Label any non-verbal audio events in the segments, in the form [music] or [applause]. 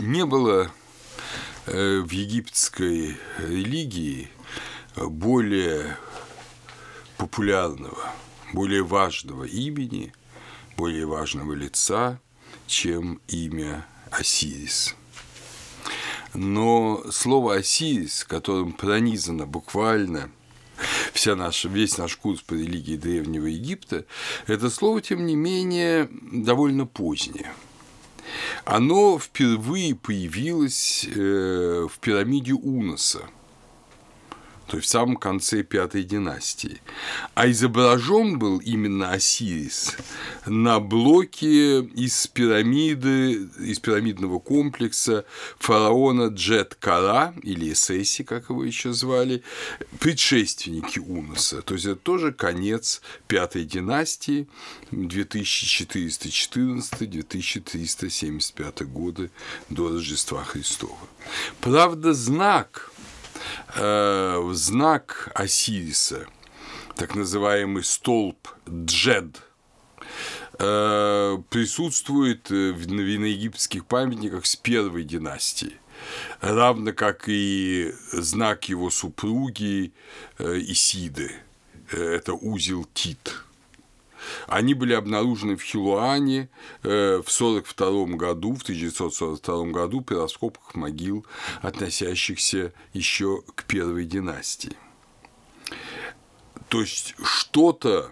Не было э, в египетской религии более популярного, более важного имени, более важного лица, чем имя Осирис. Но слово Осирис, которым пронизано буквально вся наша, весь наш курс по религии Древнего Египта, это слово, тем не менее, довольно позднее. Оно впервые появилось э, в пирамиде Уноса – то есть в самом конце пятой династии. А изображен был именно Осирис на блоке из пирамиды, из пирамидного комплекса фараона Джет-Кара, или Эсеси, как его еще звали, предшественники Уноса. То есть это тоже конец пятой династии, 2414-2375 годы до Рождества Христова. Правда, знак э, знак Осириса, так называемый столб Джед, э, присутствует в египетских памятниках с первой династии равно как и знак его супруги э, Исиды. Э, это узел Тит. Они были обнаружены в Хилуане э, в 1942 году, в 1942 году при раскопках могил, относящихся еще к первой династии. То есть что-то,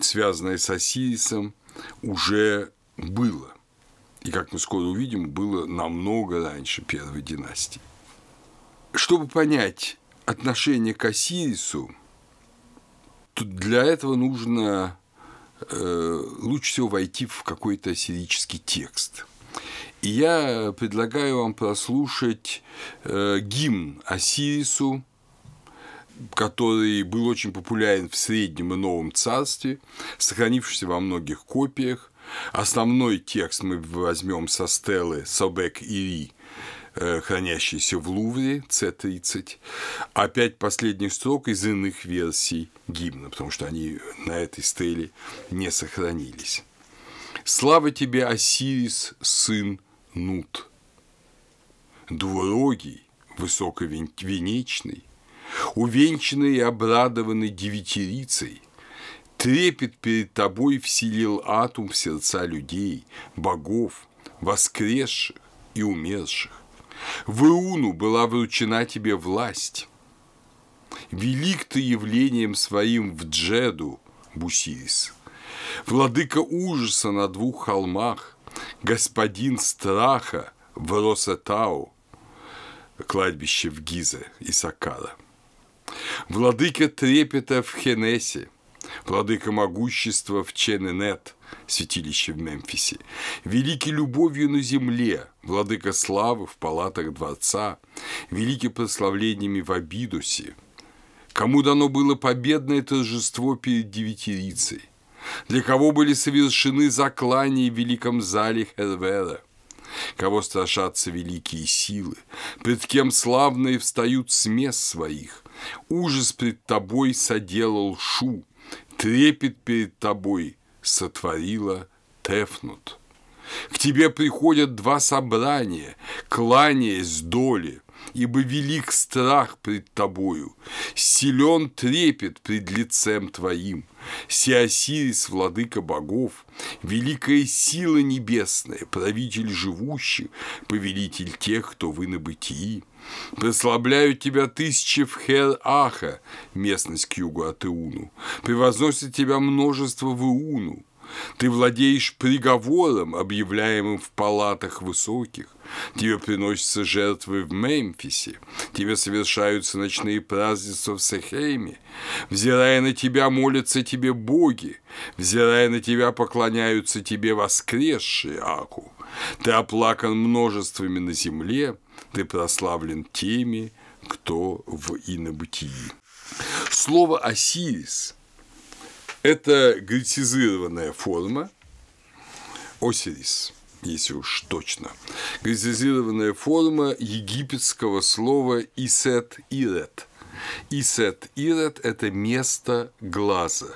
связанное с Осирисом, уже было. И, как мы скоро увидим, было намного раньше первой династии. Чтобы понять отношение к Осирису, для этого нужно лучше всего войти в какой-то сирический текст. И я предлагаю вам прослушать э, гимн Осирису, который был очень популярен в Среднем и Новом Царстве, сохранившийся во многих копиях. Основной текст мы возьмем со стелы Собек Ири Э, хранящийся в Лувре С-30, а пять последних строк из иных версий гимна, потому что они на этой стеле не сохранились. «Слава тебе, Осирис, сын Нут, двурогий, высоковенечный, увенчанный и обрадованный девятирицей, трепет перед тобой вселил атум в сердца людей, богов, воскресших и умерших. В Иуну была вручена тебе власть. Велик ты явлением своим в Джеду, Бусирис. Владыка ужаса на двух холмах, господин страха в Росетау, кладбище в Гизе и Сакара. Владыка трепета в Хенесе, владыка могущества в Чененет, святилище в Мемфисе, великий любовью на земле, владыка славы в палатах дворца, великий прославлениями в Абидусе, кому дано было победное торжество перед девятирицей, для кого были совершены заклания в великом зале Хервера, кого страшатся великие силы, пред кем славные встают с мест своих, ужас пред тобой соделал Шу, трепет перед тобой сотворила Тефнут. К тебе приходят два собрания, кланяясь доли, ибо велик страх пред тобою, силен трепет пред лицем твоим, Сиосирис, владыка богов, великая сила небесная, правитель живущих, повелитель тех, кто вы на бытии. Прославляют тебя тысячи в Хер-Аха, местность к югу от Иуну, превозносит тебя множество в Иуну, ты владеешь приговором, объявляемым в палатах высоких. Тебе приносятся жертвы в Мемфисе. Тебе совершаются ночные празднества в Сахейме. Взирая на тебя, молятся тебе боги. Взирая на тебя, поклоняются тебе воскресшие, Аку. Ты оплакан множествами на земле, ты прославлен теми, кто в инобытии. Слово «Осирис» Это грецизированная форма Осирис, если уж точно. Грецизированная форма египетского слова Исет Ирет. Исет Ирет – это место глаза.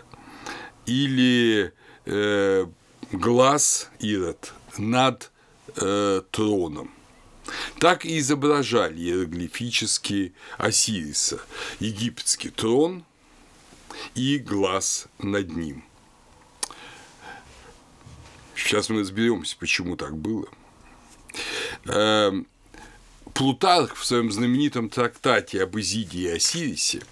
Или э, глаз Ирет над э, троном. так и изображали иероглифически Осириса, египетский трон и глаз над ним. Сейчас мы разберемся, почему так было. Эм, Плутарх в своем знаменитом трактате об Изиде и Осирисе,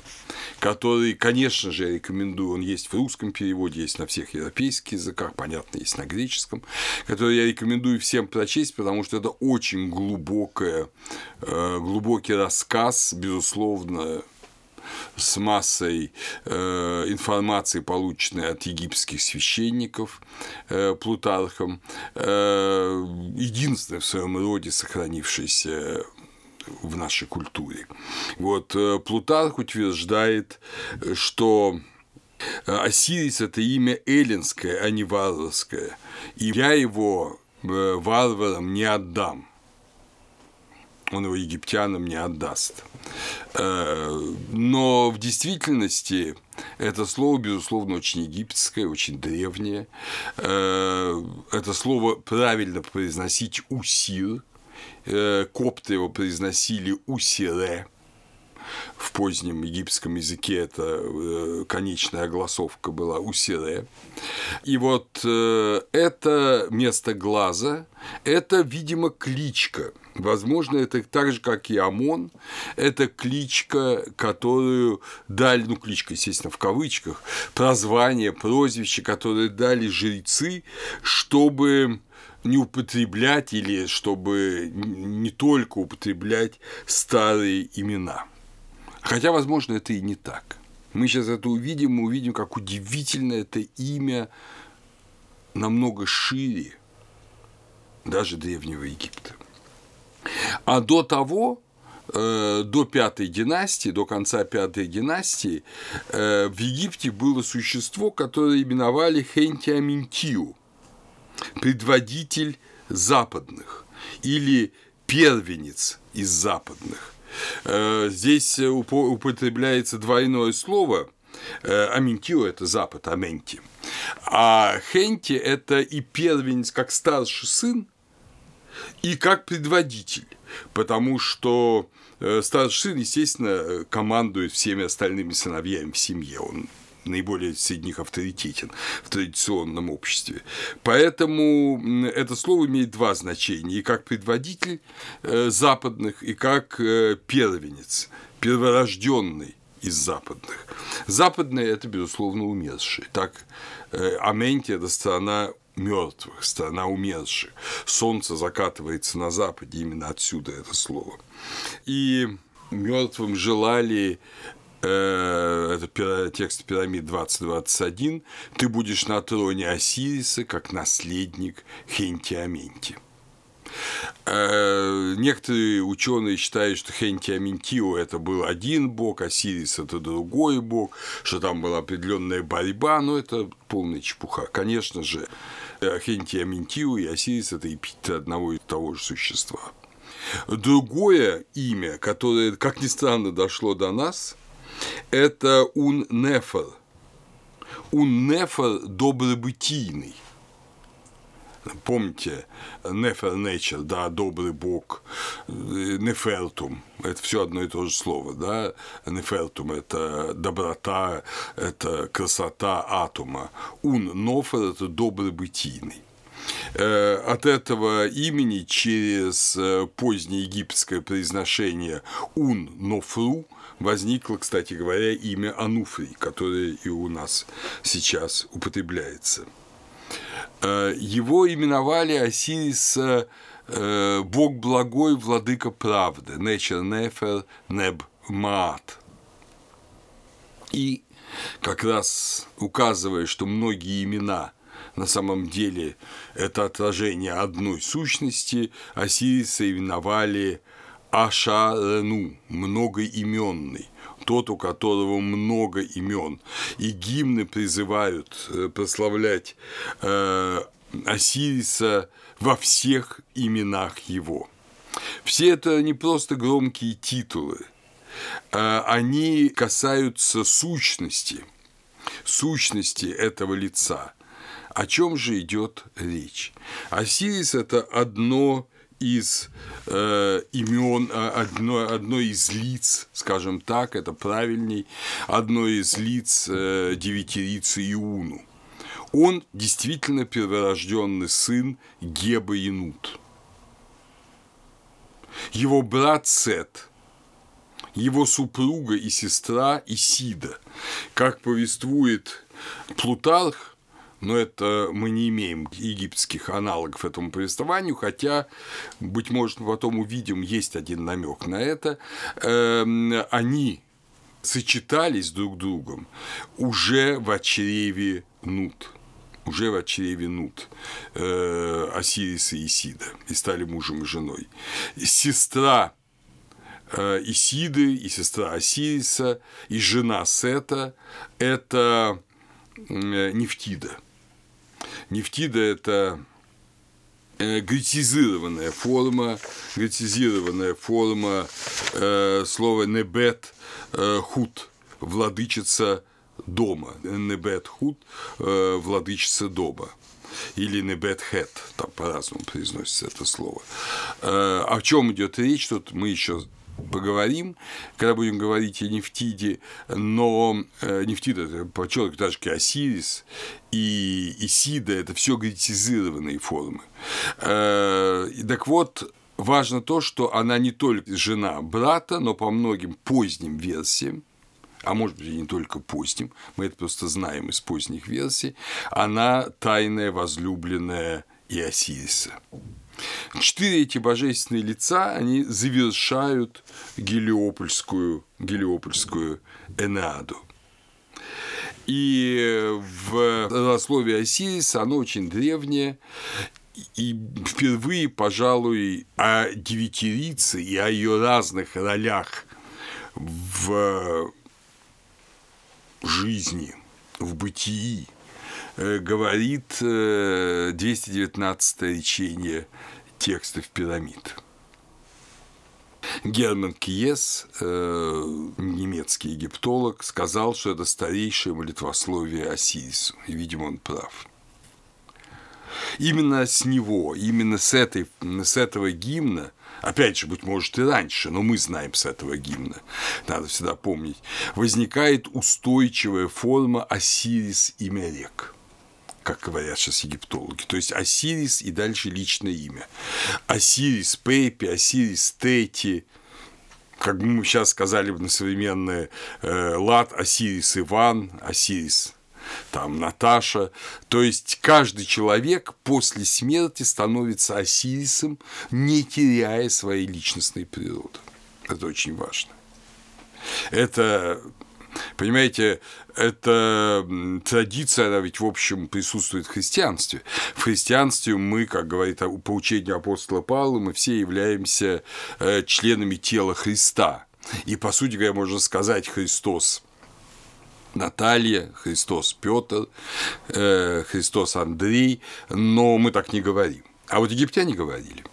который, конечно же, я рекомендую, он есть в русском переводе, есть на всех европейских языках, понятно, есть на греческом, который я рекомендую всем прочесть, потому что это очень глубокое, э, глубокий рассказ, безусловно, с массой э, информации, полученной от египетских священников э, Плутархом, э, единственное в своем роде сохранившееся в нашей культуре. Вот э, Плутарх утверждает, что Осирис – это имя эллинское, а не варварское, и я его варварам не отдам он его египтянам не отдаст. Э, но в действительности это слово, безусловно, очень египетское, очень древнее. Э, это слово правильно произносить «усир», э, копты его произносили «усире», в позднем египетском языке это конечная огласовка была усире. И вот это место глаза, это, видимо, кличка. Возможно, это так же, как и ОМОН, это кличка, которую дали, ну, кличка, естественно, в кавычках, прозвание, прозвище, которое дали жрецы, чтобы не употреблять или чтобы не только употреблять старые имена. Хотя, возможно, это и не так. Мы сейчас это увидим, мы увидим, как удивительно это имя намного шире даже Древнего Египта. А до того, э, до пятой династии, до конца пятой династии, э, в Египте было существо, которое именовали Хентиаминтиу, предводитель западных или первенец из западных. Э, здесь употребляется двойное слово. Аментио – это Запад, Аменти. А Хенти – это и первенец, как старший сын, и как предводитель, потому что э, старший сын, естественно, командует всеми остальными сыновьями в семье, он наиболее среди них авторитетен в традиционном обществе. Поэтому это слово имеет два значения, и как предводитель э, западных, и как э, первенец, перворожденный из западных. Западные – это, безусловно, умершие. Так, э, Аментия – это страна мертвых, страна умерших. Солнце закатывается на западе, именно отсюда это слово. И мертвым желали Э, это текст пирамид 2021, ты будешь на троне Осириса как наследник Хенти-Аменти. Э, некоторые ученые считают, что Хенти Аментио это был один бог, Осирис это другой бог, что там была определенная борьба, но это полная чепуха. Конечно же, Хенти Аментио и Осирис это эпитеты одного и того же существа. Другое имя, которое, как ни странно, дошло до нас – это ун-нефер. Ун-нефер добробытийный. Помните, нефер nature, да, добрый бог, нефертум, это все одно и то же слово, да, нефертум – это доброта, это красота атома, ун нофер – это добробытийный. Э, от этого имени через э, позднее египетское произношение ун нофру возникло, кстати говоря, имя Ануфрий, которое и у нас сейчас употребляется. Э, его именовали Осириса Бог благой, владыка правды, Нечер Нефер Неб Маат. И как раз указывая, что многие имена на самом деле это отражение одной сущности, Осириса именовали Ашарену, многоименный, тот, у которого много имен. И гимны призывают э, прославлять э, Осириса во всех именах его. Все это не просто громкие титулы, э, они касаются сущности, сущности этого лица. О чем же идет речь? Осирис – это одно из э, имен, а, одно, одно из лиц, скажем так, это правильней, одно из лиц э, девятирицы Иуну. Он действительно перворожденный сын Геба Янут. Его брат Сет, его супруга и сестра Исида, как повествует Плутарх, но это мы не имеем египетских аналогов этому повествованию, хотя, быть может, мы потом увидим, есть один намек на это. Эм, они сочетались друг с другом уже в чреве Нут уже в чреве Нут, э, Осириса и Исида, и стали мужем и женой. Сестра э, Исиды и сестра Осириса и жена Сета – это э, Нефтида – Нефтида – это э, гретизированная форма, гретизированная форма э, слова «небет э, худ» – владычица дома. «Небет худ» э, – владычица дома или небет хет, там по-разному произносится это слово. Э, о чем идет речь, тут мы еще поговорим, когда будем говорить о Нефтиде, но э, Нефтида – это подчеркиваю, так же, как Осирис и Исида – это все гретизированные формы. Э, так вот, важно то, что она не только жена брата, но по многим поздним версиям, а может быть и не только поздним, мы это просто знаем из поздних версий, она тайная возлюбленная Иосириса. Четыре эти божественные лица, они завершают Гелиопольскую, Гелиопольскую Энеаду. И в родословии Осириса оно очень древнее, и впервые, пожалуй, о девятирице и о ее разных ролях в жизни, в бытии говорит 219 э, речение текстов пирамид. Герман Киес, э, немецкий египтолог, сказал, что это старейшее молитвословие Осирису, и, видимо, он прав. Именно с него, именно с, этой, с этого гимна, опять же, быть может, и раньше, но мы знаем с этого гимна, надо всегда помнить, возникает устойчивая форма Осирис и Мерек – как говорят сейчас египтологи. То есть Осирис и дальше личное имя. Осирис Пепи, Осирис Тети, как мы сейчас сказали бы на современный э, лад, Осирис Иван, Осирис там Наташа. То есть каждый человек после смерти становится Осирисом, не теряя своей личностной природы. Это очень важно. Это Понимаете, эта традиция, она ведь, в общем, присутствует в христианстве. В христианстве мы, как говорит по учению апостола Павла, мы все являемся э, членами тела Христа. И, по сути говоря, можно сказать, Христос Наталья, Христос Петр, э, Христос Андрей, но мы так не говорим. А вот египтяне говорили.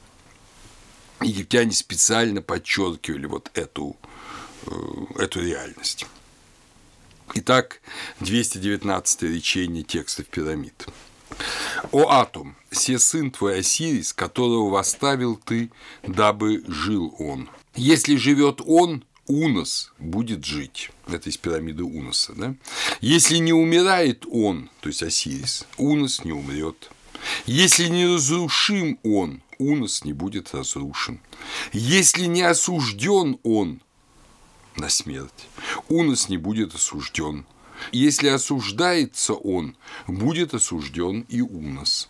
Египтяне специально подчеркивали вот эту, э, эту реальность. Итак, 219 речение текстов пирамид. «О атом, се сын твой Осирис, которого восставил ты, дабы жил он. Если живет он, Унос будет жить. Это из пирамиды Уноса. Да? Если не умирает он, то есть Осирис, Унос не умрет. Если не разрушим он, Унос не будет разрушен. Если не осужден он, на смерть. Унос не будет осужден. Если осуждается он, будет осужден и Унос.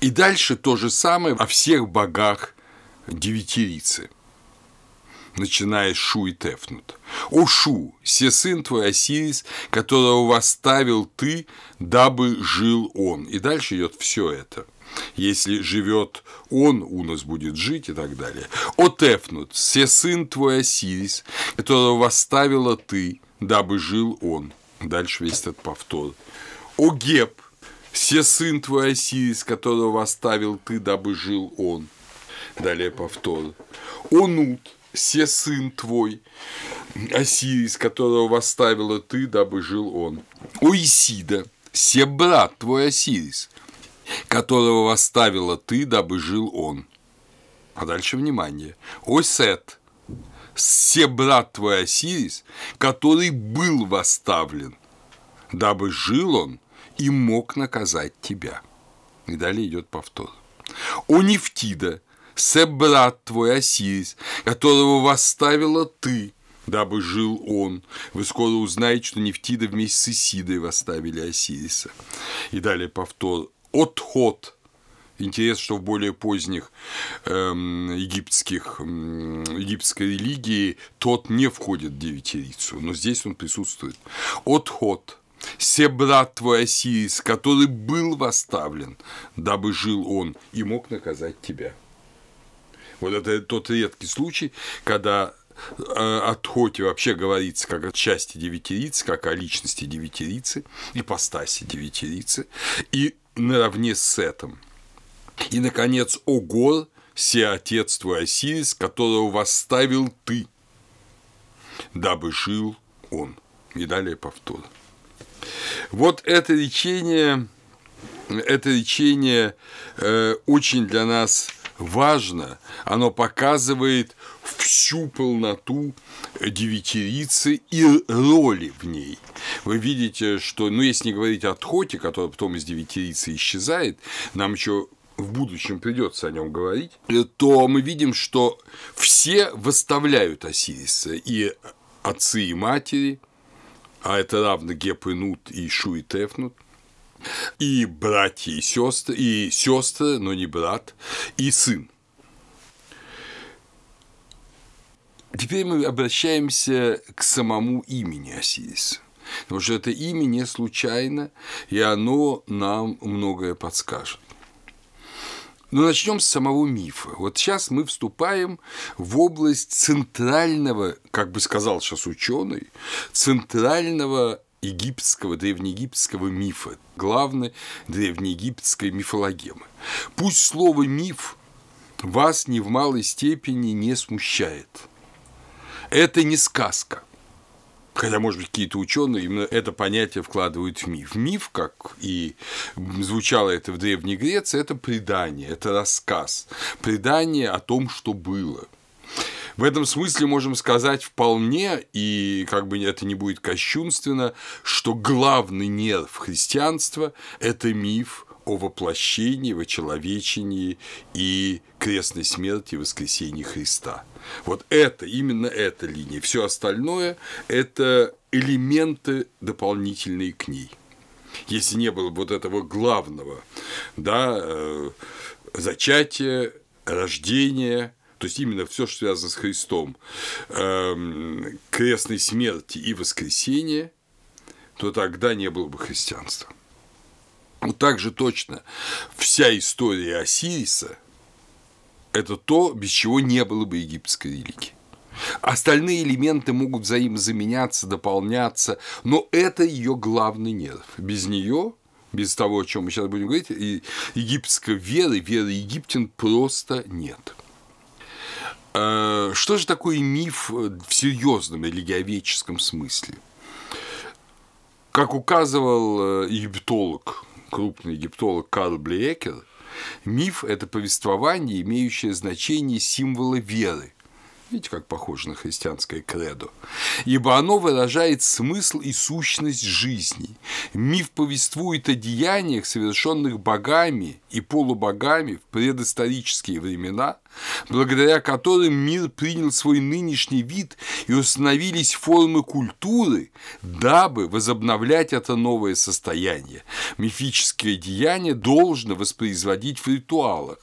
И дальше то же самое о всех богах девятирицы начиная с Шу и Тефнут. «О Шу, се сын твой Осирис, которого восставил ты, дабы жил он». И дальше идет все это – если живет он, у нас будет жить и так далее. Отефнут, все сын твой Осирис, которого восставила ты, дабы жил он. Дальше весь этот повтор. О Геб, все сын твой Осирис, которого восставил ты, дабы жил он. Далее повтор. О Нут, все сын твой, Осирис, которого восставила ты, дабы жил он. О Исида, все брат твой Осирис, которого восставила ты, дабы жил он. А дальше внимание. Осет, все брат твой Осирис, который был восставлен, дабы жил он и мог наказать тебя. И далее идет повтор. О Нефтида, се брат твой Осирис, которого восставила ты, дабы жил он. Вы скоро узнаете, что Нефтида вместе с Исидой восставили Осириса. И далее повтор. Отход, Интересно, что в более поздних эм, египетских, эм, египетской религии тот не входит в девятирицу, но здесь он присутствует. Отход. Се брат твой Осирис, который был восставлен, дабы жил он и мог наказать тебя. Вот это тот редкий случай, когда э, о Тхоте вообще говорится как о части девятирицы, как о личности девятирицы, ипостаси девятирицы, и наравне с этим – и, наконец, о гор, се отец твой Осирис, которого восставил ты, дабы жил он. И далее повтор. Вот это речение, это речение э, очень для нас важно, оно показывает всю полноту девятирицы и роли в ней. Вы видите, что, ну, если не говорить о Тхоте, который потом из девятирицы исчезает, нам еще в будущем придется о нем говорить, то мы видим, что все выставляют Осириса, и отцы, и матери, а это равно Геп и Нут, и и братья, и сестры, и сестры, но не брат, и сын. Теперь мы обращаемся к самому имени Осириса. Потому что это имя не случайно, и оно нам многое подскажет. Но начнем с самого мифа. Вот сейчас мы вступаем в область центрального, как бы сказал сейчас ученый, центрального египетского, древнеегипетского мифа, главной древнеегипетской мифологемы. Пусть слово «миф» вас ни в малой степени не смущает. Это не сказка – хотя, может быть, какие-то ученые именно это понятие вкладывают в миф. Миф, как и звучало это в Древней Греции, это предание, это рассказ, предание о том, что было. В этом смысле можем сказать вполне, и как бы это не будет кощунственно, что главный нерв христианства – это миф о воплощении, вочеловечении и крестной смерти и воскресении Христа – вот это, именно эта линия. Все остальное – это элементы дополнительные к ней. Если не было вот этого главного, да, э, зачатия, рождения, то есть именно все, что связано с Христом, эм, крестной смерти и воскресения, то тогда не было бы христианства. Вот так же точно вся история Осириса – это то, без чего не было бы египетской религии. Остальные элементы могут взаимозаменяться, дополняться, но это ее главный нерв. Без нее, без того, о чем мы сейчас будем говорить, и египетской веры, веры египтян просто нет. А, что же такое миф в серьезном религиоведческом смысле? Как указывал э, египтолог, крупный египтолог Карл Блеекер – Миф – это повествование, имеющее значение символа веры. Видите, как похоже на христианское кредо. Ибо оно выражает смысл и сущность жизни. Миф повествует о деяниях, совершенных богами и полубогами в предысторические времена, благодаря которым мир принял свой нынешний вид и установились формы культуры, дабы возобновлять это новое состояние. Мифическое деяние должно воспроизводить в ритуалах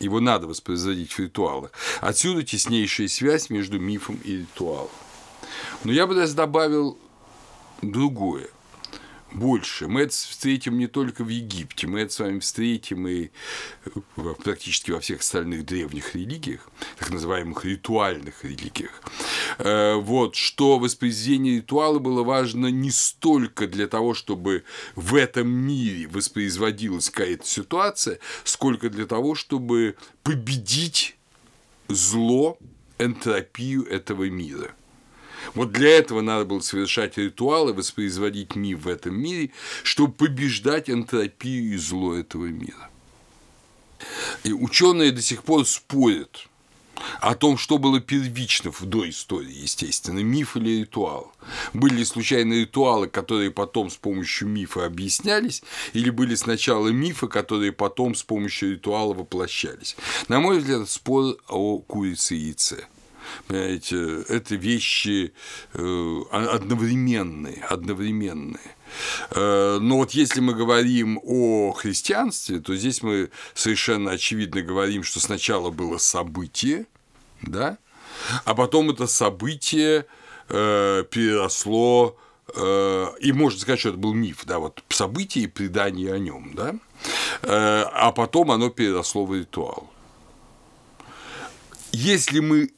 его надо воспроизводить в ритуалах. Отсюда теснейшая связь между мифом и ритуалом. Но я бы даже добавил другое – больше. Мы это встретим не только в Египте, мы это с вами встретим и практически во всех остальных древних религиях, так называемых ритуальных религиях. Э, вот, что воспроизведение ритуала было важно не столько для того, чтобы в этом мире воспроизводилась какая-то ситуация, сколько для того, чтобы победить зло, энтропию этого мира – вот для этого надо было совершать ритуалы, воспроизводить миф в этом мире, чтобы побеждать энтропию и зло этого мира. И ученые до сих пор спорят о том, что было первично в доистории, естественно, миф или ритуал. Были ли случайные ритуалы, которые потом с помощью мифа объяснялись, или были сначала мифы, которые потом с помощью ритуала воплощались. На мой взгляд, спор о курице и яйце. Понимаете, это вещи э, одновременные, одновременные. Э, но вот если мы говорим о христианстве, то здесь мы совершенно очевидно говорим, что сначала было событие, да, а потом это событие э, переросло и можно сказать, что это был миф, да, вот событие и предание о нем, да, а потом оно переросло в ритуал. Если мы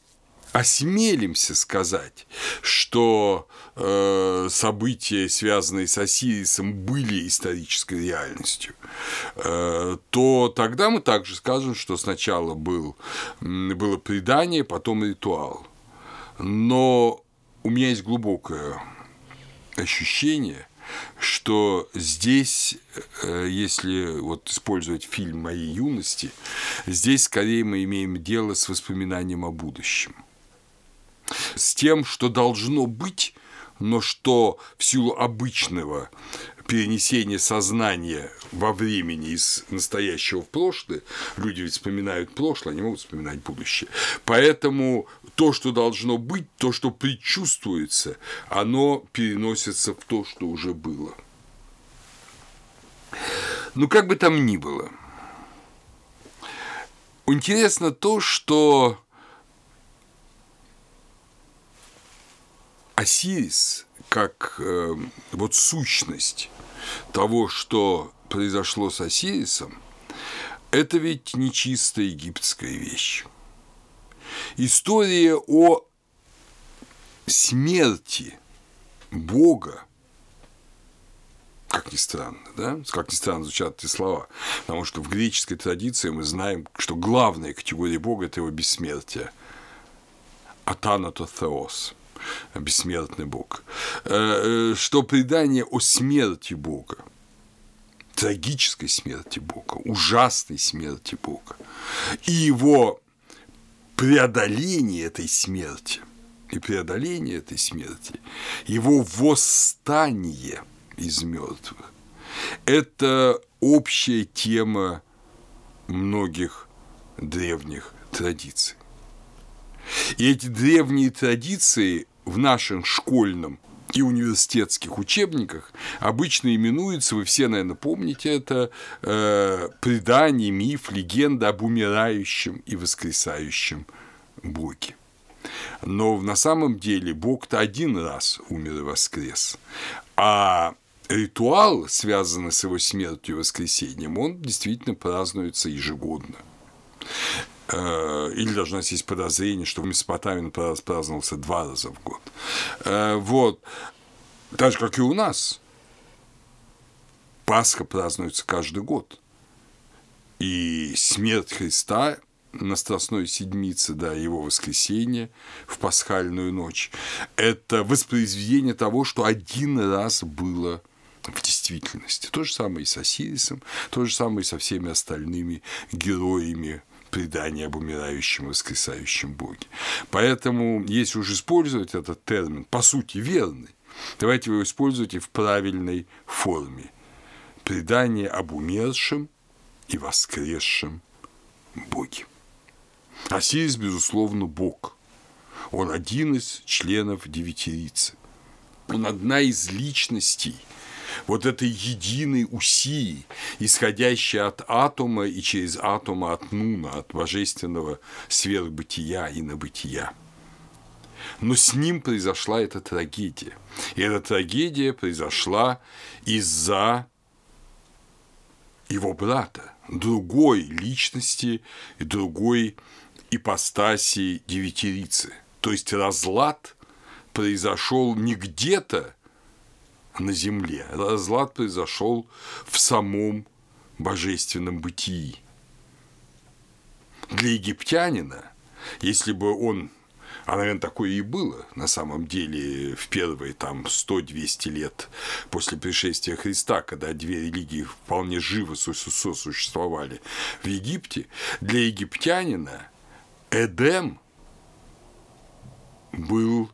осмелимся сказать, что э, события, связанные с Осирисом, были исторической реальностью, э, то тогда мы также скажем, что сначала был, было предание, потом ритуал. Но у меня есть глубокое ощущение, что здесь, э, если вот использовать фильм моей юности, здесь скорее мы имеем дело с воспоминанием о будущем – с тем, что должно быть, но что в силу обычного перенесения сознания во времени из настоящего в прошлое, люди ведь вспоминают прошлое, они могут вспоминать будущее. Поэтому то, что должно быть, то, что предчувствуется, оно переносится в то, что уже было. Ну, как бы там ни было. Интересно то, что Осирис как э, вот сущность того, что произошло с Осирисом, это ведь не чисто египетская вещь. История о смерти Бога, как ни странно, да, как ни странно звучат эти слова, потому что в греческой традиции мы знаем, что главная категория Бога – это его бессмертие, атанатоtheos – бессмертный Бог, э, э, что предание о смерти Бога, трагической смерти Бога, ужасной смерти Бога и его преодоление этой смерти и преодоление этой смерти, его восстание из мертвых – это общая тема многих древних традиций. И эти древние традиции в нашем школьном и университетских учебниках обычно именуется, вы все, наверное, помните это, э, предание, миф, легенда об умирающем и воскресающем Боге. Но на самом деле Бог-то один раз умер и воскрес, а ритуал, связанный с его смертью и воскресением, он действительно празднуется ежегодно. Э, или даже у нас есть подозрение, что в Месопотамии праздновался два раза в год. Э, вот. Так же, как и у нас. Пасха празднуется каждый год. И смерть Христа на Страстной Седмице, да, его воскресенье в пасхальную ночь, это воспроизведение того, что один раз было в действительности. То же самое и с Осирисом, то же самое и со всеми остальными героями предание об умирающем воскресающем Боге. Поэтому, если уж использовать этот термин, по сути, верный, давайте его используйте в правильной форме. Предание об умершем и воскресшем Боге. Осирис, безусловно, Бог. Он один из членов девятирицы. Он одна из личностей – вот этой единой усии, исходящей от атома и через атома от нуна, от божественного сверхбытия и набытия. Но с ним произошла эта трагедия. И эта трагедия произошла из-за его брата, другой личности другой ипостаси девятирицы. То есть разлад произошел не где-то на земле. Разлад произошел в самом божественном бытии. Для египтянина, если бы он а, наверное, такое и было на самом деле в первые там 100-200 лет после пришествия Христа, когда две религии вполне живо сосуществовали в Египте, для египтянина Эдем был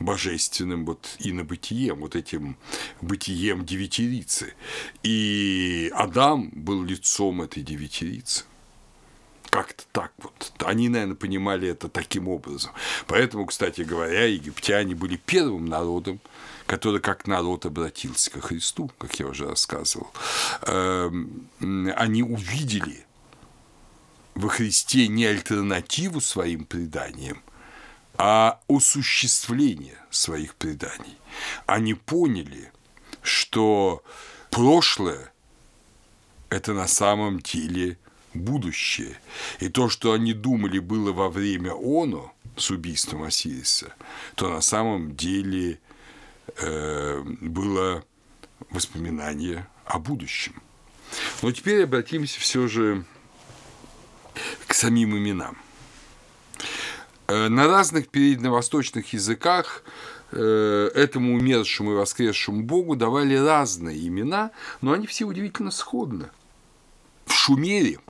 божественным вот инобытием, вот этим бытием девятирицы. И Адам был лицом этой девятирицы. Как-то так вот. Они, наверное, понимали это таким образом. Поэтому, кстати говоря, египтяне были первым народом, который как народ обратился ко Христу, как я уже рассказывал. Эм, они увидели во Христе не альтернативу своим преданиям, а осуществление своих преданий. Они поняли, что прошлое – это на самом деле будущее. И то, что они думали было во время Оно с убийством Осириса, то на самом деле э, было воспоминание о будущем. Но теперь обратимся все же к самим именам. Э, на разных передневосточных языках э, этому умершему и воскресшему Богу давали разные имена, но они все удивительно сходны. В Шумере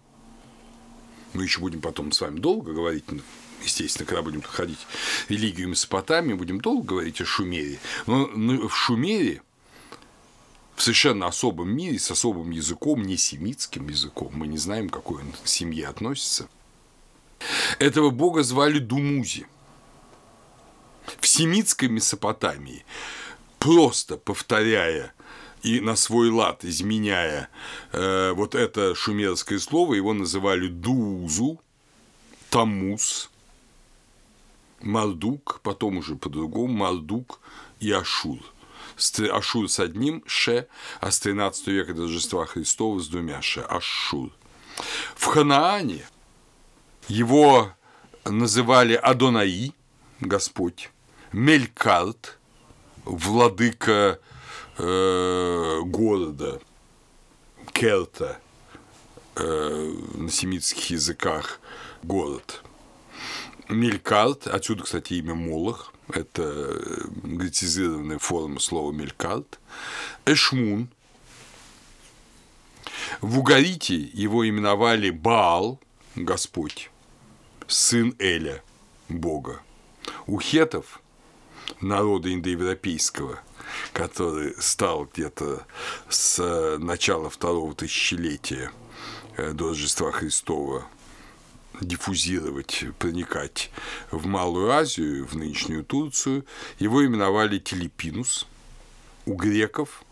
мы еще будем потом с вами долго говорить, ну, естественно, когда будем проходить религию Месопотамии, будем долго говорить о Шумере, но в Шумере в совершенно особом мире, с особым языком, не семитским языком, мы не знаем, к какой он семье относится, этого бога звали Думузи. В семитской Месопотамии, просто повторяя и на свой лад изменяя э, вот это шумерское слово, его называли Дуузу, Тамус, Мардук, потом уже по-другому Мардук и Ашур. Ашур с одним Ше, а с 13 века до Рождества Христова с двумя Ше, Ашур. В Ханаане его называли Адонаи, Господь, Мелькарт, владыка э, города Керта э, на семитских языках город. Мелькарт, отсюда, кстати, имя Молох, это гретизированная форма слова Мелькарт. Эшмун. В Угарите его именовали Баал, Господь, сын Эля, Бога. У хетов, народа индоевропейского, который стал где-то с начала второго тысячелетия э, до Рождества Христова диффузировать, проникать в Малую Азию, в нынешнюю Турцию, его именовали Телепинус. У греков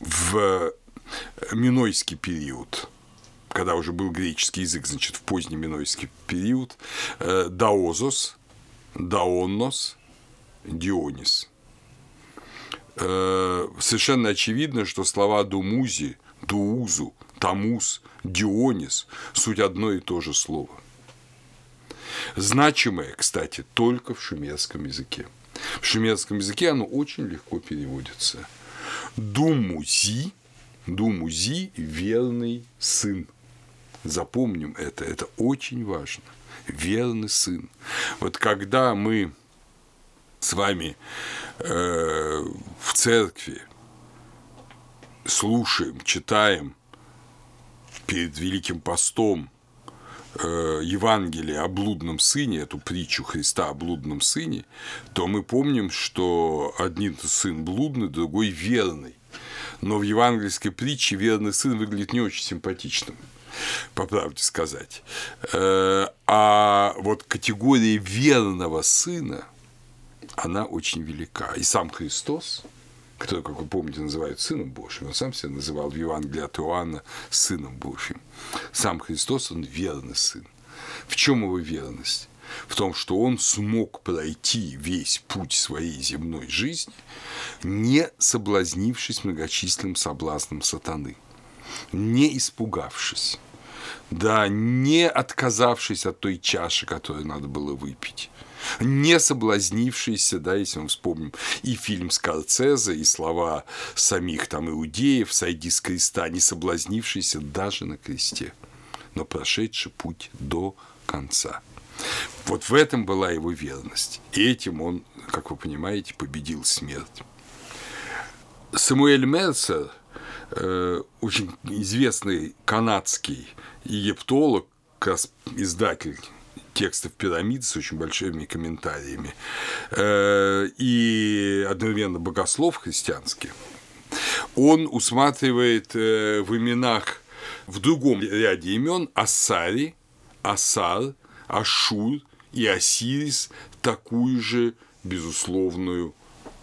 в Минойский период, когда уже был греческий язык, значит, в поздний Минойский период, э, Даозос, Даоннос, Дионис. Э, совершенно очевидно, что слова Думузи, Дуузу, Тамус, Дионис – суть одно и то же слово. Значимое, кстати, только в шумерском языке. В шумерском языке оно очень легко переводится. Думузи, Думузи – верный сын. Запомним это, это очень важно. Верный сын. Вот когда мы с вами э, в церкви слушаем, читаем перед Великим постом э, Евангелие о блудном сыне, эту притчу Христа о блудном сыне, то мы помним, что один сын блудный, другой верный. Но в евангельской притче верный сын выглядит не очень симпатичным [laughs] по правде сказать. Э, а вот категория верного сына, она очень велика. И сам Христос, который, как вы помните, называют Сыном Божьим, он сам себя называл в Евангелии от Иоанна Сыном Божьим. Сам Христос, он верный Сын. В чем его верность? В том, что он смог пройти весь путь своей земной жизни, не соблазнившись многочисленным соблазном сатаны, не испугавшись, да, не отказавшись от той чаши, которую надо было выпить, не соблазнившийся, да, если мы вспомним и фильм Скорцезе, и слова самих там иудеев «Сойди с креста», не соблазнившийся даже на кресте, но прошедший путь до конца. Вот в этом была его верность. И этим он, как вы понимаете, победил смерть. Самуэль Мерсер, э, очень известный канадский египтолог, как раз издатель текстов пирамид с очень большими комментариями, э, и одновременно богослов христианский, он усматривает э, в именах в другом ряде имен Асари, Асар, Ашур и Осирис такую же безусловную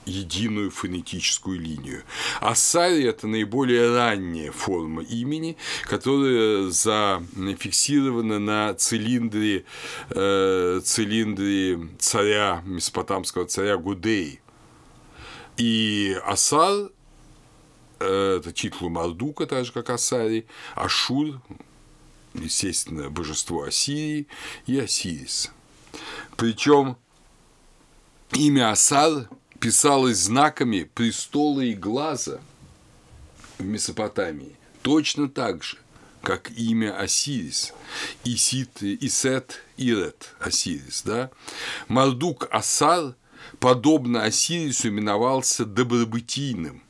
единую фонетическую линию. Асари – это наиболее ранняя форма имени, которая зафиксирована на цилиндре, э, цилиндре царя, месопотамского царя Гудеи. И Асар э, – это титул Мардука, так же, как Асари, Ашур – естественно, божество Ассирии и Осирис. Причем имя Асар писалось знаками престола и глаза в Месопотамии точно так же, как имя Осирис, Исит, Исет, Ирет, Осирис, да? Мардук Асар, подобно Осирису, именовался добробытийным,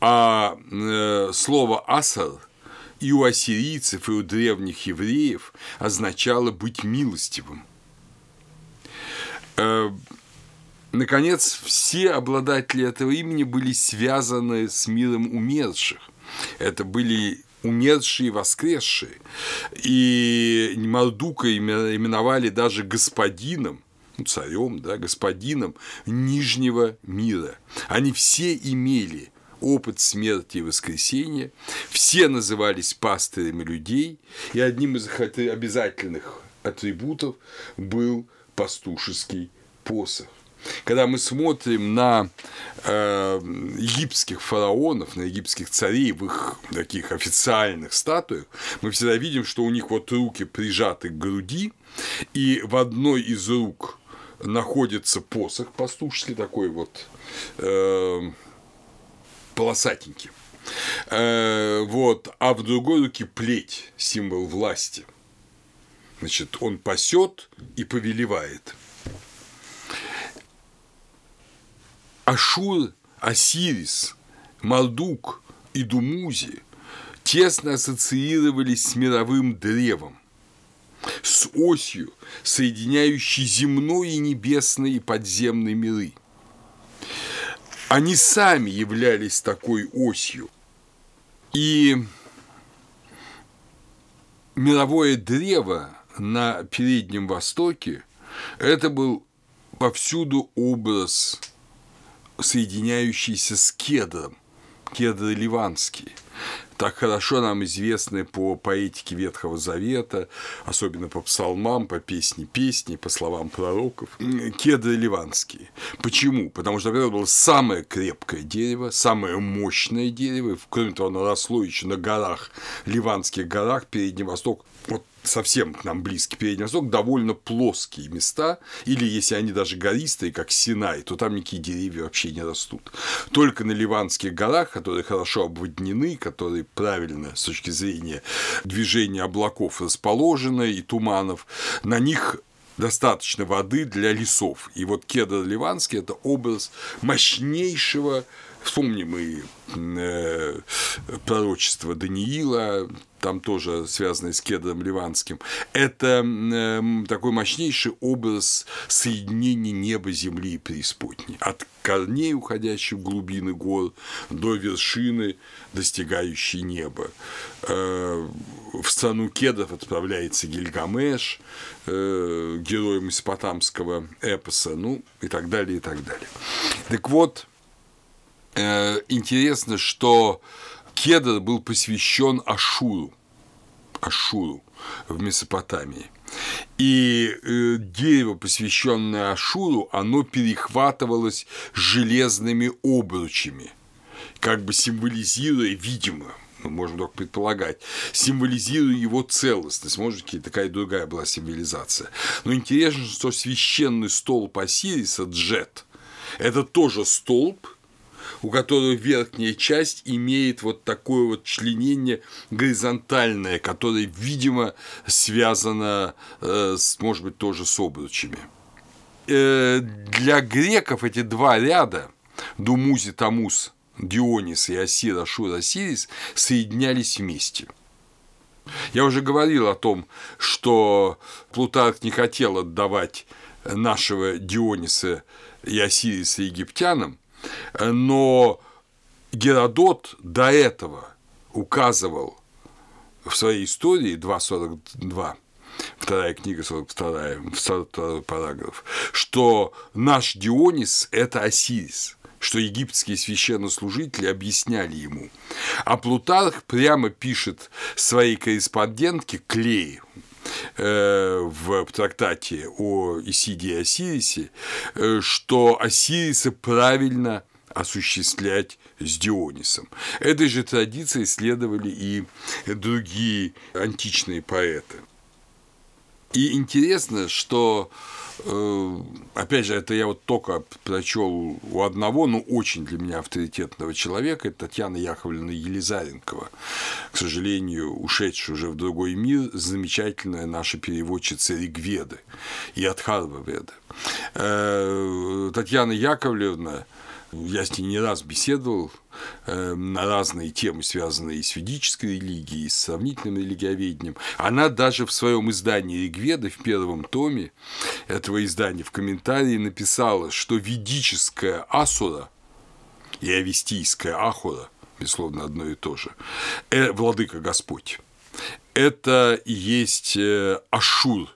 а э, слово «асар» и у ассирийцев, и у древних евреев означало быть милостивым. Э, Наконец, все обладатели этого имени были связаны с миром умерших. Это были умершие и воскресшие. И Мардука именовали даже господином, ну, царем, да, господином Нижнего мира. Они все имели опыт смерти и воскресения, все назывались пастырями людей, и одним из их обязательных атрибутов был пастушеский посох. Когда мы смотрим на э, египетских фараонов, на египетских царей в их таких официальных статуях, мы всегда видим, что у них вот руки прижаты к груди, и в одной из рук находится посох пастушеский такой вот э, полосатенький. Э, вот, а в другой руке плеть, символ власти. Значит, он пасет и повелевает. Ашур, Осирис, Мардук и Думузи тесно ассоциировались с мировым древом, с осью, соединяющей земной и небесный и подземный миры. Они сами являлись такой осью. И мировое древо на Переднем Востоке – это был повсюду образ соединяющийся с кедром, кедры ливанские, так хорошо нам известны по поэтике Ветхого Завета, особенно по псалмам, по песне песни, по словам пророков, кедры ливанские. Почему? Потому что это было самое крепкое дерево, самое мощное дерево, кроме того, оно росло еще на горах, ливанских горах, Передний Восток. Вот совсем к нам близкий Передний Восток, довольно плоские места, или если они даже гористые, как Синай, то там никакие деревья вообще не растут. Только на Ливанских горах, которые хорошо обводнены, которые правильно с точки зрения движения облаков расположены и туманов, на них достаточно воды для лесов. И вот кедр ливанский – это образ мощнейшего Вспомним и э, пророчество Даниила, там тоже связанное с кедром ливанским. Это э, такой мощнейший образ соединения неба, земли и преисподней. От корней, уходящих в глубины гор, до вершины, достигающей неба. Э, в страну кедров отправляется Гильгамеш, э, герой месопотамского эпоса, ну и так далее, и так далее. Так вот, интересно, что кедр был посвящен Ашуру, Ашуру в Месопотамии. И э, дерево, посвященное Ашуру, оно перехватывалось железными обручами, как бы символизируя, видимо, мы можем только предполагать, символизируя его целостность. Может такая другая была символизация. Но интересно, что священный столб Осириса, Джет, это тоже столб, у которого верхняя часть имеет вот такое вот членение горизонтальное, которое, видимо, связано, э, с, может быть, тоже с обручами. Э, для греков эти два ряда Думузи, Тамус, Дионис и Асир, Ашур, Осирис соединялись вместе – я уже говорил о том, что Плутарх не хотел отдавать нашего Диониса и Осириса египтянам, но Геродот до этого указывал в своей истории 2.42 вторая книга, 42, 42 параграф, что наш Дионис – это Осирис – что египетские священнослужители объясняли ему. А Плутарх прямо пишет своей корреспондентке Клее, э, в трактате о Исиде и Осирисе, э, что Осириса правильно осуществлять с Дионисом. Этой же традицией следовали и другие античные поэты. И интересно, что Э, опять же, это я вот только прочел у одного, но очень для меня авторитетного человека, это Татьяна Яковлевна Елизаренкова, к сожалению, ушедшая уже в другой мир, замечательная наша переводчица Ригведы и Адхарва Веды. Э, Татьяна Яковлевна я с ней не раз беседовал э, на разные темы, связанные с ведической религией, с сравнительным религиоведением. Она даже в своем издании Ригведа, в первом томе этого издания, в комментарии написала, что ведическая асура и авестийская ахура, безусловно, одно и то же, э, владыка Господь, это и есть э, Ашур.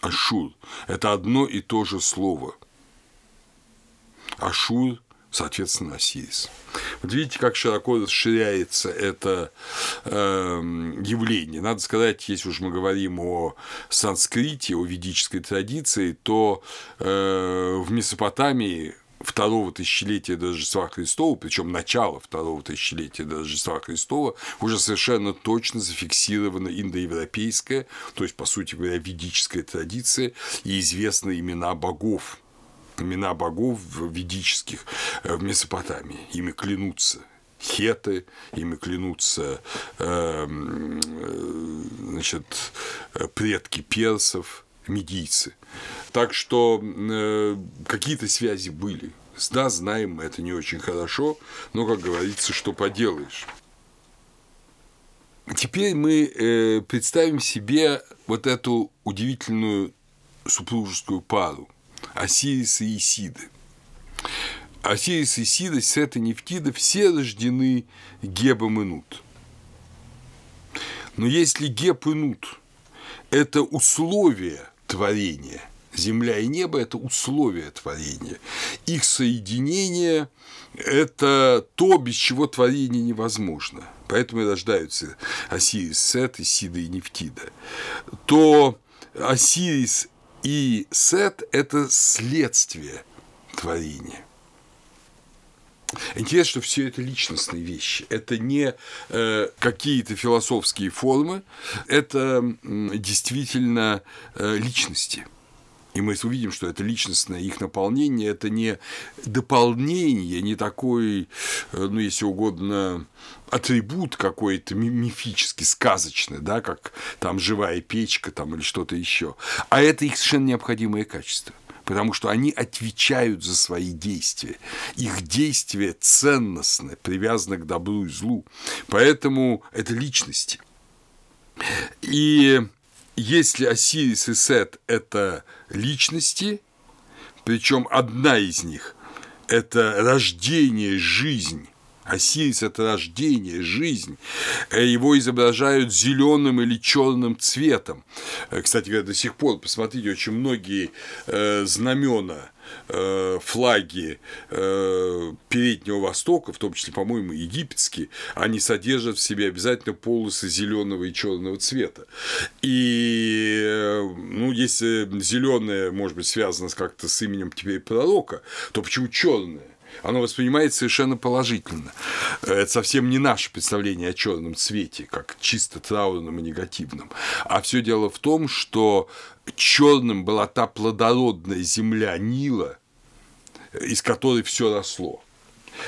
Ашур – это одно и то же слово. Ашур соответственно, Осирис. Вот видите, как широко расширяется это э, явление. Надо сказать, если уж мы говорим о санскрите, о ведической традиции, то э, в Месопотамии второго тысячелетия до Рождества Христова, причем начало второго тысячелетия до Рождества Христова, уже совершенно точно зафиксирована индоевропейская, то есть, по сути говоря, ведическая традиция и известны имена богов имена богов ведических э, в Месопотамии. Ими клянутся хеты, ими клянутся эм, э, значит, предки персов, медийцы. Так что э, какие-то связи были. Да, знаем мы это не очень хорошо, но, как говорится, что поделаешь. Теперь мы э, представим себе вот эту удивительную супружескую пару – Осириса и Исиды. Осирис Исида, Сет и Нефтида все рождены Гебом и Нут. Но если Геб и Нут – это условие творения, земля и небо – это условия творения, их соединение – это то, без чего творение невозможно. Поэтому и рождаются Осирис, Сет, Исида и Нефтида. То Осирис и Сет – это следствие творения. Интересно, что все это личностные вещи. Это не э, какие-то философские формы, это э, действительно э, личности. И мы увидим, что это личностное их наполнение, это не дополнение, не такой, э, ну, если угодно, атрибут какой-то мифический, сказочный, да, как там живая печка там, или что-то еще, а это их совершенно необходимое качество потому что они отвечают за свои действия. Их действия ценностны, привязаны к добру и злу. Поэтому это личности. И если Осирис и Сет – это личности, причем одна из них – это рождение, жизнь, Осирис – это рождение, жизнь. Э, его изображают зеленым или черным цветом. Э, кстати говоря, до сих пор, посмотрите, очень многие э, знамена Э, флаги э, Переднего Востока, в том числе, по-моему, египетские, они содержат в себе обязательно полосы зеленого и черного цвета. И, э, ну, если зеленое, может быть, связано как-то с именем теперь пророка, то почему черное? оно воспринимается совершенно положительно. Это совсем не наше представление о черном цвете, как чисто траурном и негативном. А все дело в том, что черным была та плодородная земля Нила, из которой все росло.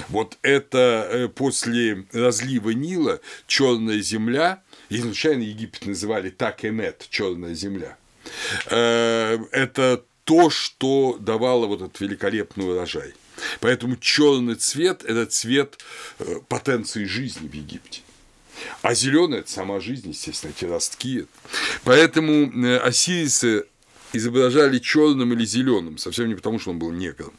Вот это э, после разлива Нила черная земля, изначально Египет называли Такемет, черная земля. Э, это то, что давало вот этот великолепный урожай. Поэтому черный цвет – это цвет э, потенции жизни в Египте. А зеленый – это сама жизнь, естественно, эти ростки. Поэтому осирисы изображали черным или зеленым, совсем не потому, что он был негром.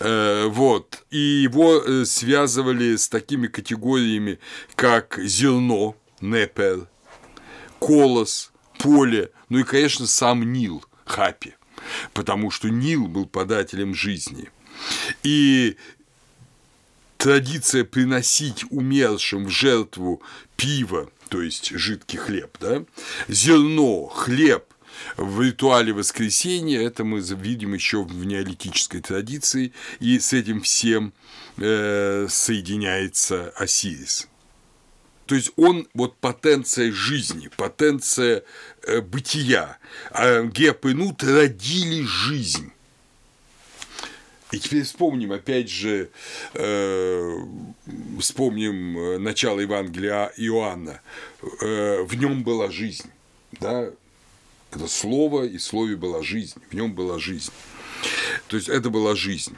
Э, вот. И его э, связывали с такими категориями, как зерно, непер, колос, поле, ну и, конечно, сам Нил, Хапи, потому что Нил был подателем жизни. И традиция приносить умершим в жертву пиво, то есть жидкий хлеб, да, зерно, хлеб – в ритуале воскресения, это мы видим еще в неолитической традиции, и с этим всем э, соединяется Осирис. То есть он вот потенция жизни, потенция э, бытия. А Геп и Нут родили жизнь. И теперь вспомним, опять же, э, вспомним э, начало Евангелия Иоанна. Э, в нем была жизнь. Да? Это слово, и слове была жизнь, в нем была жизнь. То есть это была жизнь.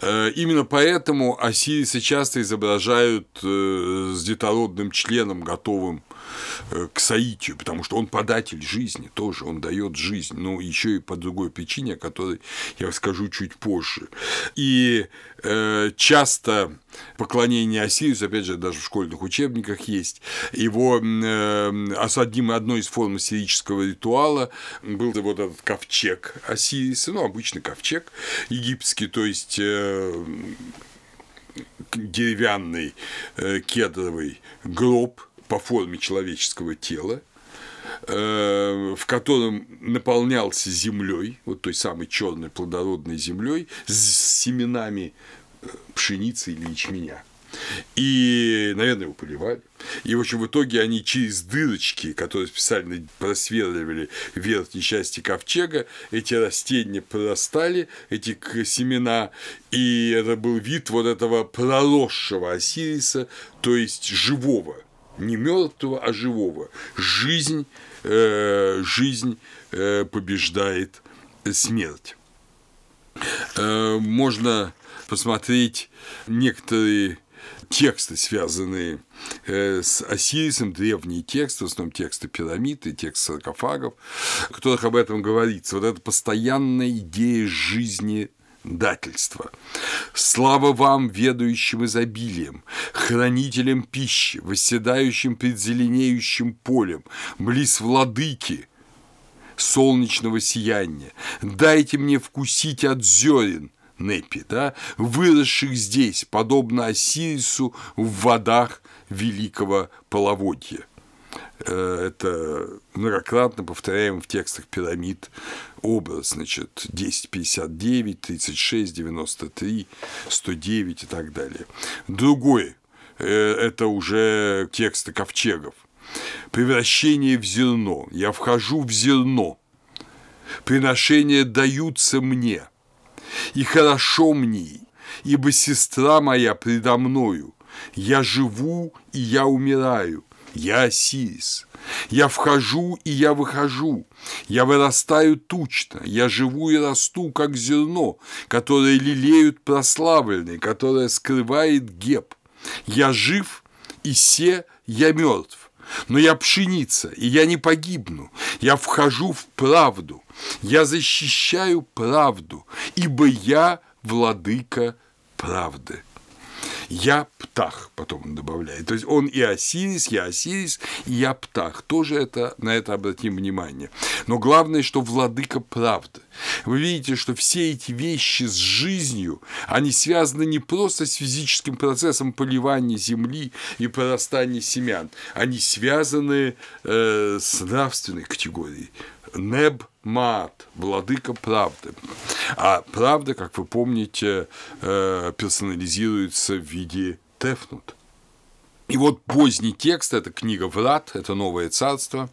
Э, именно поэтому осирисы часто изображают э, с детородным членом, готовым к соитию, потому что он податель жизни тоже, он дает жизнь, но еще и по другой причине, о которой я скажу чуть позже. И э, часто поклонение Осирису, опять же, даже в школьных учебниках есть, его э, одним, одной из форм сирического ритуала был вот этот ковчег Осириса, ну, обычный ковчег египетский, то есть э, деревянный э, кедровый гроб по форме человеческого тела, э, в котором наполнялся землей, вот той самой черной плодородной землей, с семенами э, пшеницы или ячменя. И, наверное, его поливали. И, в общем, в итоге они через дырочки, которые специально просверливали в верхней части ковчега, эти растения прорастали, эти семена, и это был вид вот этого проросшего Осириса, то есть живого – не мертвого, а живого. Жизнь, э, жизнь э, побеждает смерть. Э, можно посмотреть некоторые тексты, связанные э, с Осирисом, древние тексты, в основном тексты пирамид и тексты саркофагов, в которых об этом говорится. Вот эта постоянная идея жизни дательства. Слава вам, ведающим изобилием, хранителям пищи, восседающим пред зеленеющим полем, близ владыки солнечного сияния. Дайте мне вкусить от зерен, Непи, да, выросших здесь, подобно Осирису в водах великого половодья. Э, это многократно повторяем в текстах пирамид образ, значит, 1059, 36, 93, 109 и так далее. Другой э, – это уже тексты ковчегов. Превращение в зерно. Я вхожу в зерно. Приношения даются мне. И хорошо мне, ибо сестра моя предо мною. Я живу, и я умираю я Осирис. Я вхожу и я выхожу. Я вырастаю тучно. Я живу и расту, как зерно, которое лелеют прославленные, которое скрывает геб. Я жив, и се я мертв. Но я пшеница, и я не погибну. Я вхожу в правду. Я защищаю правду, ибо я владыка правды. Я птах, потом он добавляет. То есть он и Осирис, я Осирис, и я птах. Тоже это, на это обратим внимание. Но главное, что владыка правды. Вы видите, что все эти вещи с жизнью, они связаны не просто с физическим процессом поливания земли и прорастания семян, они связаны э, с нравственной категорией. Неб Мат, владыка правды. А правда, как вы помните, э, персонализируется в виде Тефнут. И вот поздний текст, это книга Врат, это Новое Царство.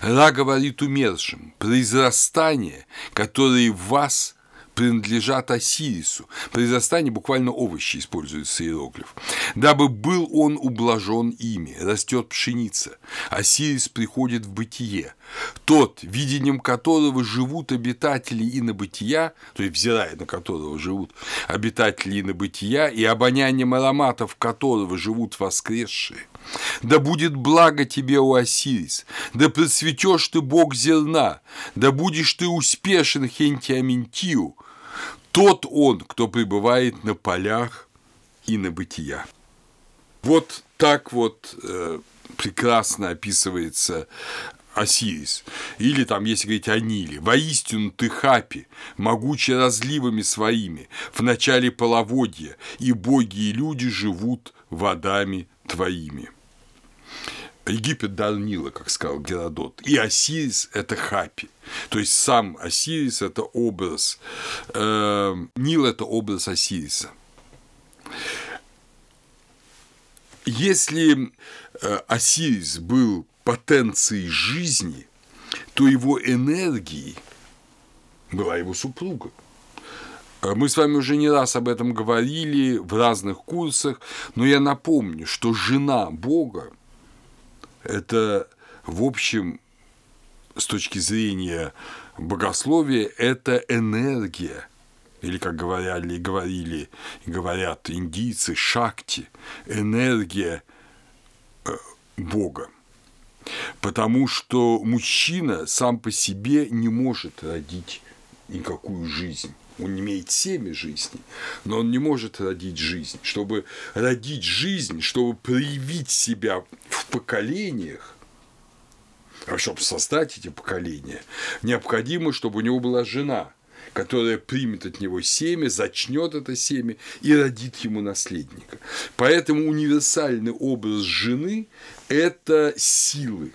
Ра говорит умершим, произрастание, которое в вас принадлежат Осирису. Произрастание буквально овощи используется иероглиф. Дабы был он ублажен ими, растет пшеница. Осирис приходит в бытие. Тот, видением которого живут обитатели и на бытия, то есть взирая на которого живут обитатели и на бытия, и обонянием ароматов которого живут воскресшие. Да будет благо тебе, у Осирис, да процветешь ты, Бог зерна, да будешь ты успешен, Хентиаментию, тот он, кто пребывает на полях и на бытия. Вот так вот э, прекрасно описывается Осирис. Или там, если говорить о Ниле, «Воистину ты хапи, могучий разливами своими, в начале половодья, и боги и люди живут водами твоими». Египет дал Нила, как сказал Геродот, и Осирис – это Хапи. То есть сам Осирис – это образ, э, Нил – это образ Осириса. Если э, Осирис был потенцией жизни, то его энергией была его супруга. Э, мы с вами уже не раз об этом говорили в разных курсах, но я напомню, что жена Бога – это, в общем, с точки зрения богословия, это энергия, или, как говорили, говорили говорят индийцы, шакти, энергия э, Бога. Потому что мужчина сам по себе не может родить никакую жизнь. Он имеет семя жизни, но он не может родить жизнь. Чтобы родить жизнь, чтобы проявить себя в поколениях, а чтобы создать эти поколения, необходимо, чтобы у него была жена, которая примет от него семя, зачнет это семя и родит ему наследника. Поэтому универсальный образ жены – это силы,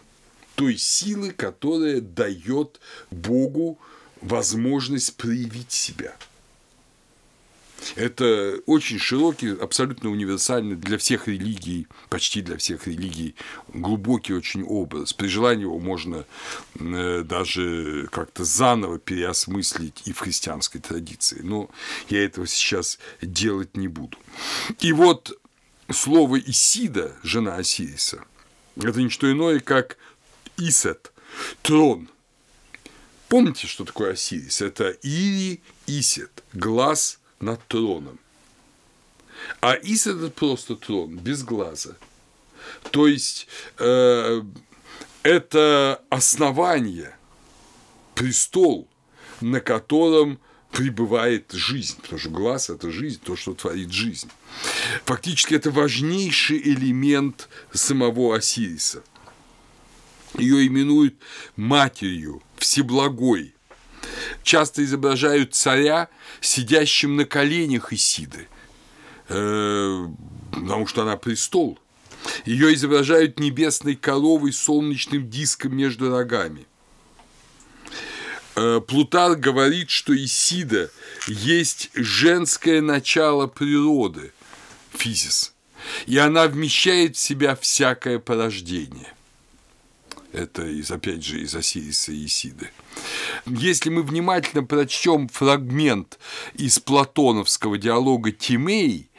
той силы, которая дает Богу возможность проявить себя. Это очень широкий, абсолютно универсальный для всех религий, почти для всех религий, глубокий очень образ. При желании его можно э, даже как-то заново переосмыслить и в христианской традиции. Но я этого сейчас делать не буду. И вот слово Исида, жена Осириса, это не что иное, как Исет, трон – Помните, что такое Осирис? Это Ири Исет, глаз над троном. А Ис – это просто трон, без глаза. То есть, э, это основание, престол, на котором пребывает жизнь, потому что глаз – это жизнь, то, что творит жизнь. Фактически это важнейший элемент самого Осириса. Ее именуют матерью Всеблагой. Часто изображают царя, сидящим на коленях Исиды, э, потому что она престол. Ее изображают небесной коровой с солнечным диском между рогами. Э, Плутарх говорит, что Исида есть женское начало природы, физис, и она вмещает в себя всякое порождение. Это из, опять же, из Осириса и Исиды. Если мы внимательно прочтем фрагмент из платоновского диалога Тимей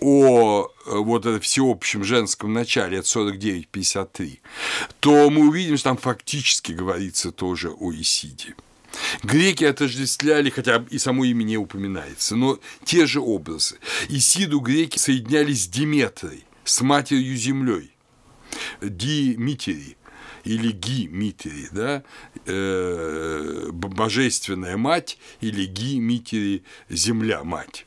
о э, вот этом всеобщем женском начале от 49-53, то мы увидим, что там фактически говорится тоже о Исиде. Греки отождествляли, хотя и само имя не упоминается, но те же образы. Исиду греки соединяли с Диметрой, с матерью землей, Димитери, или Ги Митери, да, э, божественная мать или Ги Митери, земля мать.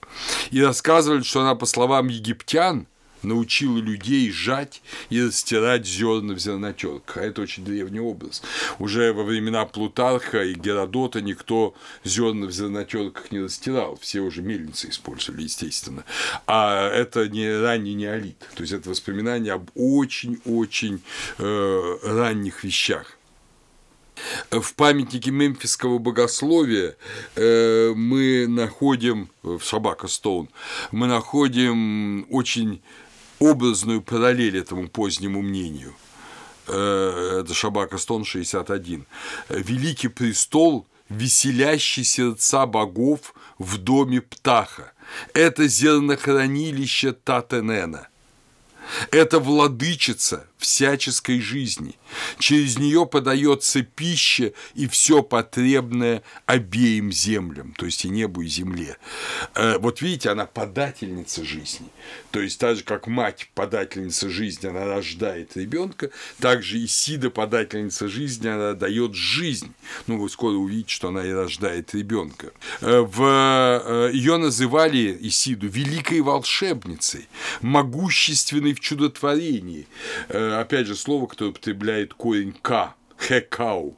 И рассказывали, что она, по словам египтян, научила людей сжать и растирать зерна в зернотерках. А это очень древний образ. Уже во времена Плутарха и Геродота никто зерна в зернотерках не растирал. Все уже мельницы использовали, естественно. А это не ранний неолит. То есть это воспоминание об очень-очень э, ранних вещах. В памятнике мемфисского богословия э, мы находим, в Собака Стоун, мы находим очень образную параллель этому позднему мнению. Э, это Шабака Стон 61. Великий престол веселящий сердца богов в доме Птаха. Это зернохранилище Татенена. Это владычица всяческой жизни. Через нее подается пища и все потребное обеим землям, то есть и небу, и земле. Э, вот видите, она подательница жизни. То есть так же, как мать подательница жизни, она рождает ребенка, так же и Сида подательница жизни, она дает жизнь. Ну, вы скоро увидите, что она и рождает ребенка. Э, в... Э, Ее называли Исиду великой волшебницей, могущественной в чудотворении опять же, слово, которое употребляет корень «к», «хекау»,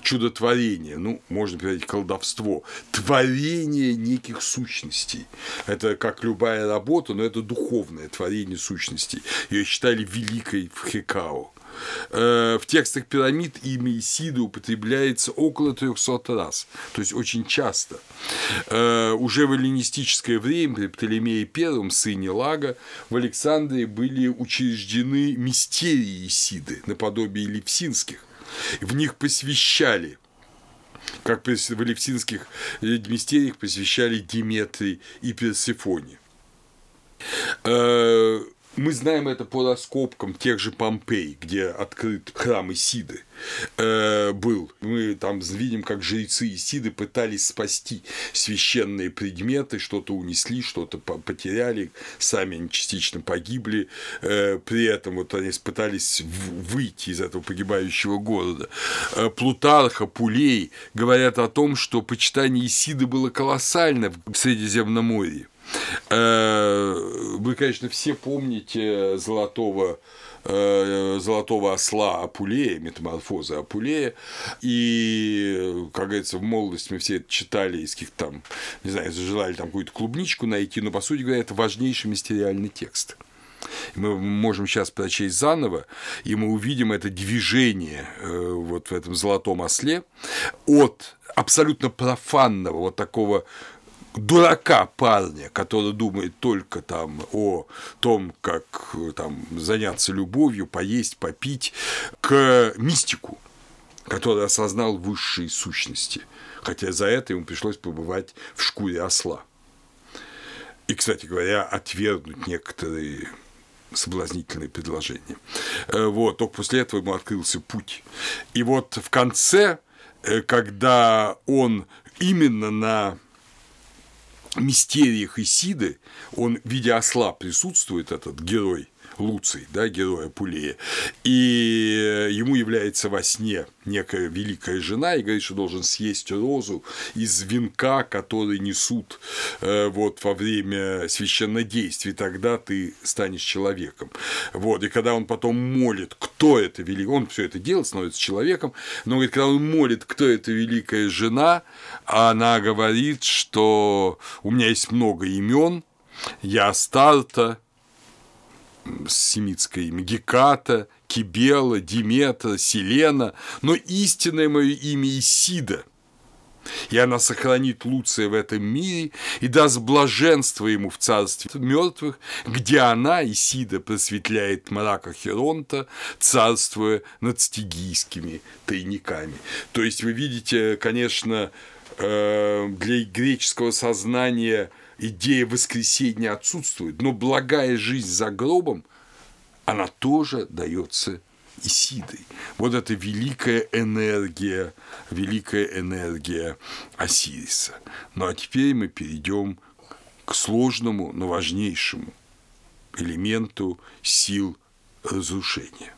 чудотворение, ну, можно переводить колдовство, творение неких сущностей. Это как любая работа, но это духовное творение сущностей. Ее считали великой в Хекао. Э, в текстах пирамид имя Исиды употребляется около 300 раз, то есть очень часто. Э, уже в эллинистическое время при Птолемее I, сыне Лага, в Александрии были учреждены мистерии Исиды, наподобие левсинских. В них посвящали как в Элевсинских мистериях посвящали Диметрии и Персифоне. Мы знаем это по раскопкам тех же Помпей, где открыт храм Исиды э, был. Мы там видим, как жрецы Исиды пытались спасти священные предметы, что-то унесли, что-то потеряли, сами они частично погибли. Э, при этом вот они пытались выйти из этого погибающего города. Э, Плутарха, Пулей говорят о том, что почитание Исиды было колоссально в Средиземноморье. Э, вы, конечно, все помните золотого э, золотого осла Апулея, метаморфоза Апулея, и, как говорится, в молодости мы все это читали из каких-то там, не знаю, желали там какую-то клубничку найти, но, по сути говоря, это важнейший мистериальный текст. Мы можем сейчас прочесть заново, и мы увидим это движение э, вот в этом золотом осле от абсолютно профанного вот такого дурака парня, который думает только там о том, как там заняться любовью, поесть, попить, к мистику, который осознал высшие сущности, хотя за это ему пришлось побывать в шкуре осла. И, кстати говоря, отвергнуть некоторые соблазнительные предложения. Э, вот, только после этого ему открылся путь. И вот в конце, э, когда он именно на мистериях Исиды, он в виде осла присутствует, этот герой Луций, да, героя Пулея, и ему является во сне некая великая жена и говорит, что должен съесть розу из венка, который несут э, вот во время священнодействий, тогда ты станешь человеком. Вот, и когда он потом молит, кто это великий, он все это делает, становится человеком, но говорит, когда он молит, кто это великая жена, она говорит, что у меня есть много имен, я Астарта, семитское имя, Геката, Кибела, Диметра, Селена, но истинное мое имя Исида. И она сохранит Луция в этом мире и даст блаженство ему в царстве мертвых, где она, Исида, просветляет мрака Херонта, царствуя над стигийскими тайниками. То есть вы видите, конечно, э, для греческого сознания – идея воскресения отсутствует, но благая жизнь за гробом, она тоже дается Исидой. Вот это великая энергия, великая энергия Осириса. Ну а теперь мы перейдем к сложному, но важнейшему элементу сил разрушения.